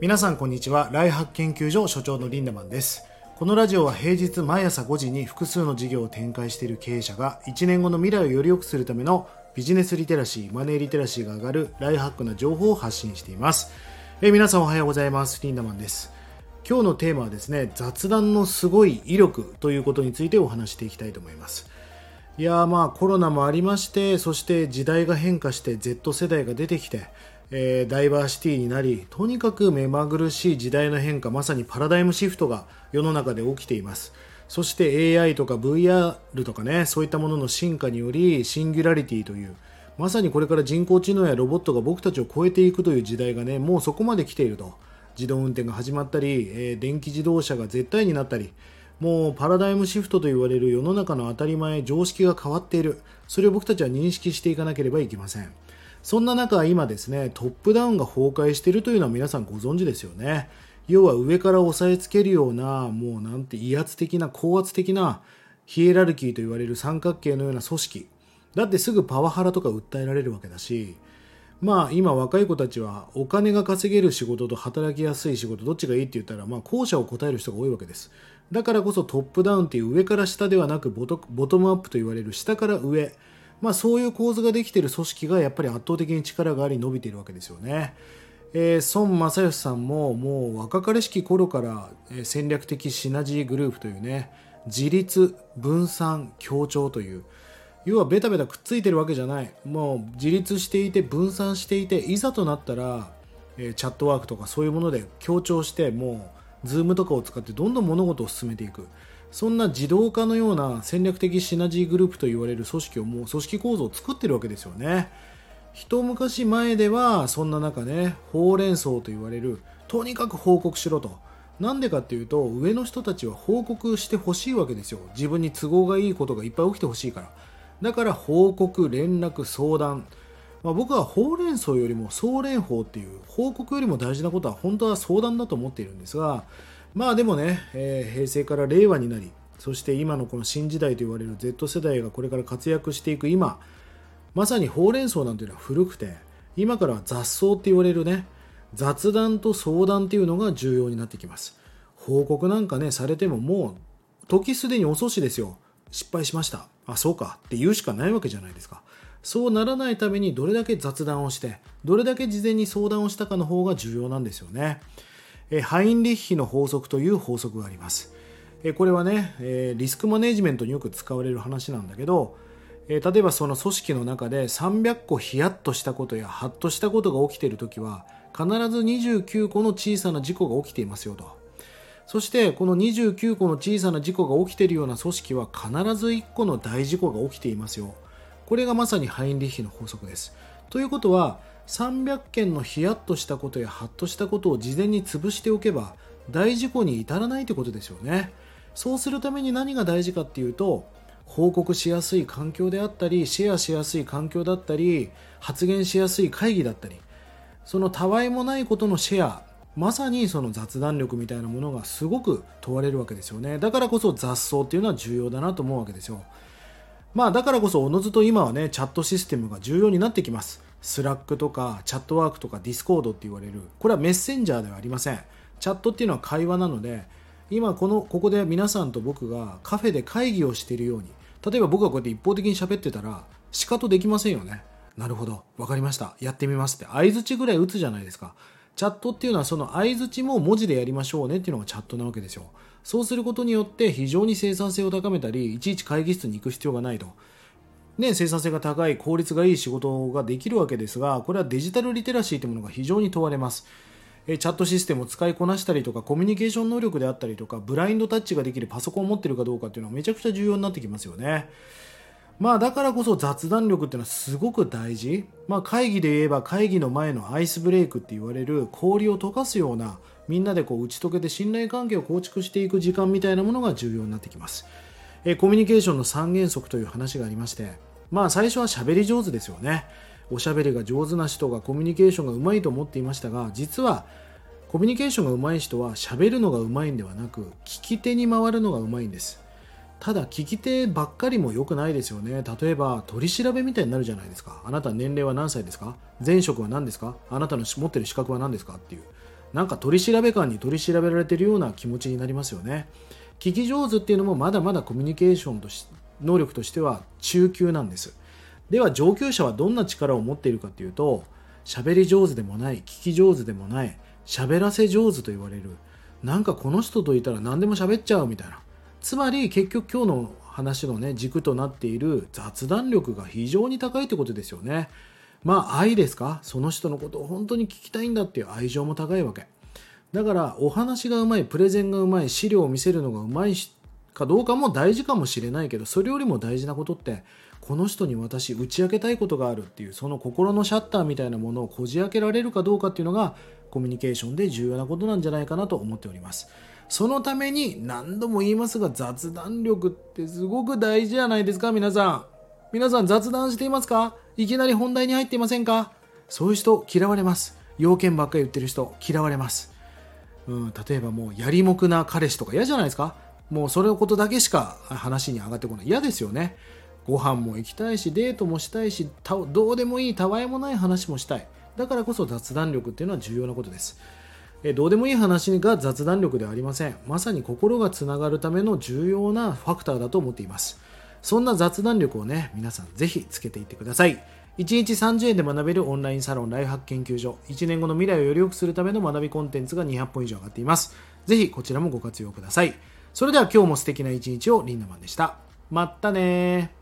皆さんこんにちは。ライハック研究所所長のリンダマンです。このラジオは平日毎朝5時に複数の事業を展開している経営者が1年後の未来をより良くするためのビジネスリテラシーマネーリテラシーが上がるライハックな情報を発信しています。え皆さんおはようございます。リンダマンです。今日のテーマはですね雑談のすごい威力ということについてお話していきたいと思います。いやまあコロナもありましてそして時代が変化して Z 世代が出てきてえー、ダイバーシティになりとにかく目まぐるしい時代の変化まさにパラダイムシフトが世の中で起きています。そして AI とか VR とかねそういったものの進化によりシンギュラリティというまさにこれから人工知能やロボットが僕たちを超えていくという時代がねもうそこまで来ていると。自動運転が始まったり、えー、電気自動車が絶対になったり。もうパラダイムシフトと言われる世の中の当たり前常識が変わっている。それを僕たちは認識していかなければいけません。そんな中、今ですね、トップダウンが崩壊しているというのは皆さんご存知ですよね。要は上から押さえつけるような、もうなんて威圧的な、高圧的なヒエラルキーと言われる三角形のような組織。だってすぐパワハラとか訴えられるわけだし、まあ今若い子たちはお金が稼げる仕事と働きやすい仕事どっちがいいって言ったらまあ後者を答える人が多いわけです。だからこそトップダウンっていう上から下ではなくボトムアップと言われる下から上。まあ、そういう構図ができている組織がやっぱり圧倒的に力があり伸びているわけですよね。えー、孫正義さんももう若かりしき頃から、戦略的シナジーグループというね自立分散協調という要はベタベタくっついてるわけじゃないもう自立していて分散していていざとなったら、えチャットワークとかそういうもので協調してもうズームとかを使ってどんどん物事を進めていくそんな自動化のような戦略的シナジーグループと言われる組織をもう組織構造を作ってるわけですよね。一昔前ではそんな中ね、ほうれん草と言われる、とにかく報告しろと。なんでかっていうと、上の人たちは報告してほしいわけですよ。自分に都合がいいことがいっぱい起きてほしいから。だから報告、連絡、相談。まあ、僕はほうれん草よりも総連法っていう報告よりも大事なことは本当は相談だと思っているんですが、まあでもね、えー、平成から令和になり、そして今のこの新時代と言われる Z 世代がこれから活躍していく今、まさにほうれん草なんていうのは古くて、今からは雑草って言われるね、雑談と相談っていうのが重要になってきます。報告なんかね、されてももう、時すでに遅しですよ。失敗しました。あ、そうかって言うしかないわけじゃないですか。そうならないためにどれだけ雑談をして、どれだけ事前に相談をしたかの方が重要なんですよね。ハインリッヒの法則という法則があります。これはね、リスクマネジメントによく使われる話なんだけど、例えばその組織の中で300個ヒヤッとしたことやハッとしたことが起きているときは、必ず29個の小さな事故が起きていますよと。そしてこの29個の小さな事故が起きているような組織は必ず1個の大事故が起きていますよ。これがまさにハインリッヒの法則です。ということは、300件のヒヤッとしたことやハッとしたことを事前に潰しておけば大事故に至らないということですよね。そうするために何が大事かっていうと報告しやすい環境であったりシェアしやすい環境だったり発言しやすい会議だったりそのたわいもないことのシェアまさにその雑談力みたいなものがすごく問われるわけですよね。だからこそ雑談っていうのは重要だなと思うわけですよ。まあだからこそおのずと今はねチャットシステムが重要になってきます。 Slack とか Chatwork とか Discord って言われる。これはメッセンジャーではありません。チャットっていうのは会話なので今このここで皆さんと僕がカフェで会議をしているように。例えば僕がこうやって一方的に喋ってたら仕方できませんよね。なるほど。分かりました。やってみますって。相づちぐらい打つじゃないですか。チャットっていうのはその相づちも文字でやりましょうねっていうのがチャットなわけですよ。そうすることによって非常に生産性を高めたりいちいち会議室に行く必要がないと。ね、生産性が高い、効率がいい仕事ができるわけですが、これはデジタルリテラシーというものが非常に問われます。チャットシステムを使いこなしたりとか、コミュニケーション能力であったりとか、ブラインドタッチができるパソコンを持ってるかどうかっていうのはめちゃくちゃ重要になってきますよね。まあだからこそ雑談力っていうのはすごく大事。まあ会議で言えば会議の前のアイスブレイクって言われる氷を溶かすようなみんなでこう打ち解けて信頼関係を構築していく時間みたいなものが重要になってきます。えコミュニケーションの三原則という話がありまして、まあ最初は喋り上手ですよね。おしゃべりが上手な人がコミュニケーションがうまいと思っていましたが、実はコミュニケーションがうまい人は喋るのがうまいんではなく、聞き手に回るのがうまいんです。ただ聞き手ばっかりも良くないですよね。例えば取り調べみたいになるじゃないですか。あなた年齢は何歳ですか？前職は何ですか？あなたの持ってる資格は何ですか？っていう。なんか取り調べ官に取り調べられてるような気持ちになりますよね聞き上手っていうのもまだまだコミュニケーションとし能力としては中級なんです。では上級者はどんな力を持っているかっていうと喋り上手でもない聞き上手でもない喋らせ上手と言われる。なんかこの人といたら何でも喋っちゃうみたいな。つまり結局今日の話のね軸となっている雑談力が非常に高いってことですよね。まあ愛ですか？その人のことを本当に聞きたいんだっていう愛情も高いわけ。だからお話がうまいプレゼンがうまい資料を見せるのがうまいかどうかも大事かもしれないけどそれよりも大事なことってこの人に私打ち明けたいことがあるっていうその心のシャッターみたいなものをこじ開けられるかどうかっていうのがコミュニケーションで重要なことなんじゃないかなと思っております。そのために何度も言いますが雑談力ってすごく大事じゃないですか皆さん。皆さん雑談していますか？いきなり本題に入っていませんか？そういう人嫌われます。要件ばっかり言ってる人嫌われます。うん、例えばもうやりもくな彼氏とか嫌じゃないですか？もうそれのことだけしか話に上がってこない。嫌ですよね。ご飯も行きたいしデートもしたいしたどうでもいいたわいもない話もしたい。だからこそ雑談力っていうのは重要なことです。えどうでもいい話が雑談力ではありません。まさに心がつながるための重要なファクターだと思っています。そんな雑談力をね皆さんぜひつけていってください。1日30円で学べるオンラインサロンライフハック研究所。1年後の未来をより良くするための学びコンテンツが200本以上上がっています。ぜひこちらもご活用ください。それでは今日も素敵な一日をリンダマンでした。まったね